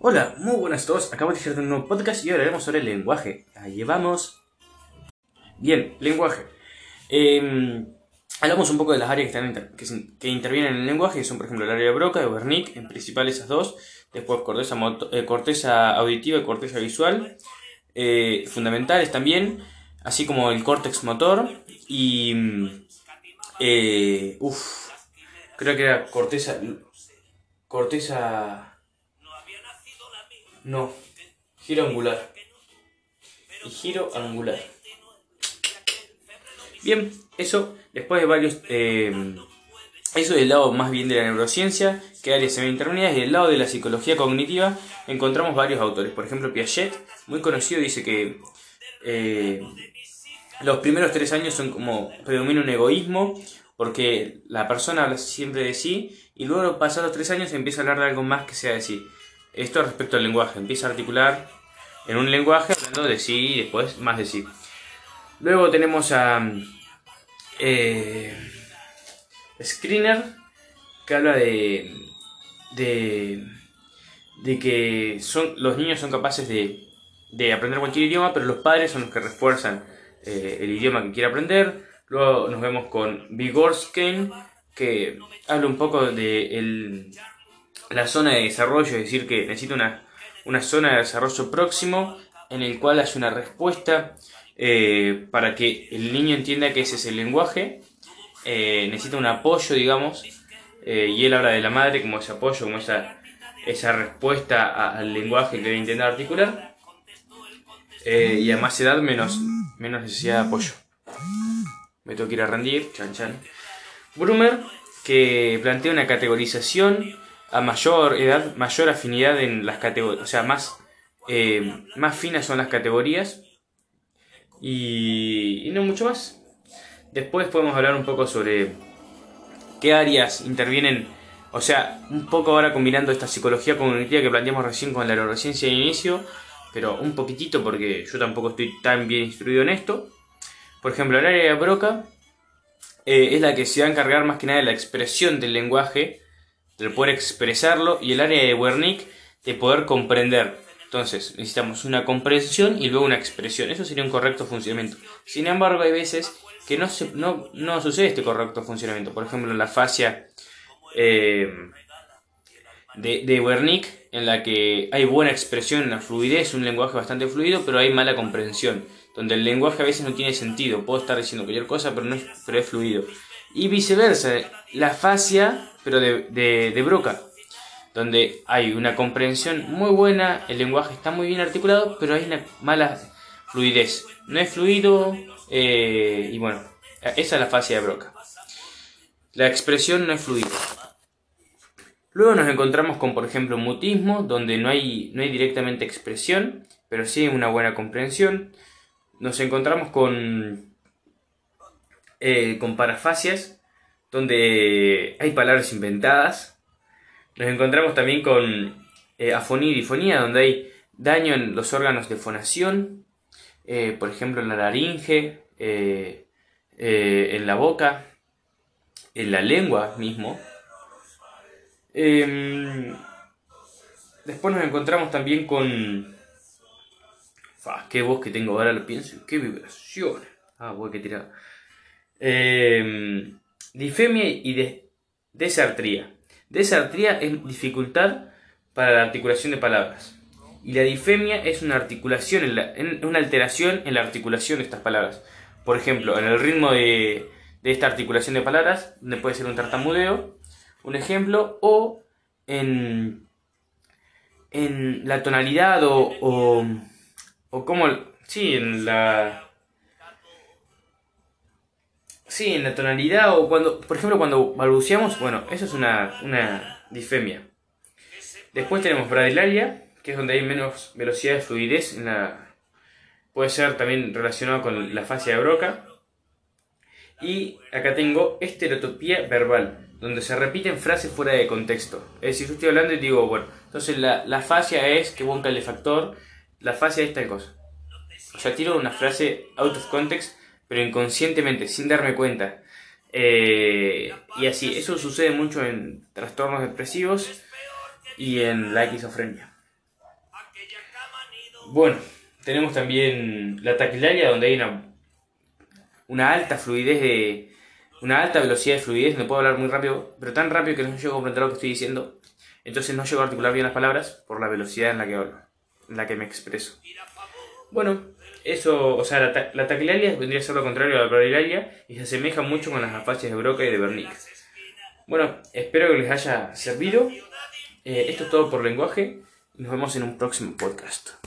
Hola, muy buenas a todos. Acabo de hacer un nuevo podcast y hablaremos sobre el lenguaje. Ahí vamos. Bien, lenguaje. Eh, hablamos un poco de las áreas que, están intervienen en el lenguaje, son por ejemplo el área de Broca, de Wernicke, en principal esas dos. Después corteza, eh, corteza auditiva y corteza visual. Eh, fundamentales también. Así como el córtex motor. Y... Eh, uff. Creo que era corteza... Corteza no, giro angular. Y giro angular. Bien, eso después de varios... Eh, eso del lado más bien de la neurociencia, que áreas semi-intervenidas, y del lado de la psicología cognitiva encontramos varios autores. Por ejemplo, Piaget, muy conocido, dice que eh, los primeros tres años son como predomina un egoísmo, porque la persona habla siempre de sí, y luego pasados los tres años empieza a hablar de algo más que sea de sí. Esto respecto al lenguaje. Empieza a articular en un lenguaje hablando de sí y después más de sí. Luego tenemos a eh, Screener, que habla de, de, de que son, los niños son capaces de, de, aprender cualquier idioma, pero los padres son los que refuerzan eh, el idioma que quiere aprender. Luego nos vemos con Vygotsky, que habla un poco de el, la zona de desarrollo, es decir, que necesita una, una zona de desarrollo próximo en el cual hay una respuesta eh, para que el niño entienda que ese es el lenguaje, eh, necesita un apoyo, digamos, eh, y él habla de la madre como ese apoyo, como esa, esa respuesta al lenguaje que debe intentar articular, y a más edad menos, menos necesidad de apoyo. Me tengo que ir a rendir, chan chan. Brumer, que plantea una categorización a mayor edad, mayor afinidad en las categorías, o sea, más, eh, más finas son las categorías y, no mucho más. Después podemos hablar un poco sobre qué áreas intervienen, o sea, un poco ahora combinando esta psicología cognitiva que planteamos recién con la neurociencia de inicio, pero un poquitito porque yo tampoco estoy tan bien instruido en esto. Por ejemplo, el área de Broca eh, es la que se va a encargar más que nada de la expresión del lenguaje de poder expresarlo y el área de Wernicke de poder comprender. Entonces, necesitamos una comprensión y luego una expresión. Eso sería un correcto funcionamiento. Sin embargo, hay veces que no, no, no sucede este correcto funcionamiento. Por ejemplo, en la fascia eh, de, de Wernicke, en la que hay buena expresión, una fluidez, un lenguaje bastante fluido, pero hay mala comprensión. Donde el lenguaje a veces no tiene sentido. Puedo estar diciendo cualquier cosa, pero no es, pero es fluido. Y viceversa, la fascia pero de, Broca, donde hay una comprensión muy buena, el lenguaje está muy bien articulado, pero hay una mala fluidez. No es fluido eh, y bueno, esa es la fase de Broca. La expresión no es fluida. Luego nos encontramos con, por ejemplo, mutismo, donde no hay, no hay directamente expresión, pero sí una buena comprensión. Nos encontramos con, eh, con parafasias, donde hay palabras inventadas. Nos encontramos también con eh, afonía y difonía, donde hay daño en los órganos de fonación, eh, por ejemplo en la laringe, eh, en la boca, en la lengua mismo. Em, después nos encontramos también con... qué voz que tengo ahora, lo pienso, qué vibración. Ah, voy que tirar. Difemia y desartría. Desartría es dificultad para la articulación de palabras. Y la difemia es una articulación, en una alteración en la articulación de estas palabras. Por ejemplo, en el ritmo de, esta articulación de palabras, donde puede ser un tartamudeo, un ejemplo, o en, en la tonalidad o, o, o como, sí, en la, Sí, en la tonalidad o cuando, por ejemplo, cuando balbuceamos, bueno, eso es una, una difemia. Después tenemos bradilaria, que es donde hay menos velocidad de fluidez. Puede ser también relacionado con la fascia de Broca. Y acá tengo estereotopía verbal, donde se repiten frases fuera de contexto. Es decir, yo estoy hablando y digo, bueno, entonces la, la fascia es que un calefactor, la fascia es tal cosa. O sea, tiro una frase out of context pero inconscientemente, sin darme cuenta. Eh, y así, eso sucede mucho en trastornos depresivos y en la esquizofrenia. Bueno, tenemos también la taquilaria, donde hay una, una alta fluidez de. Una alta velocidad de fluidez, no puedo hablar muy rápido, pero tan rápido que no llego a comprender lo que estoy diciendo. Entonces no llego a articular bien las palabras por la velocidad en la que hablo, en la que me expreso. Bueno, eso, o sea, la, la taquilaria vendría a ser lo contrario a la bradilaria y se asemeja mucho con las afaches de Broca y de Bernick. Bueno, espero que les haya servido. Eh, esto es todo por lenguaje. Nos vemos en un próximo podcast.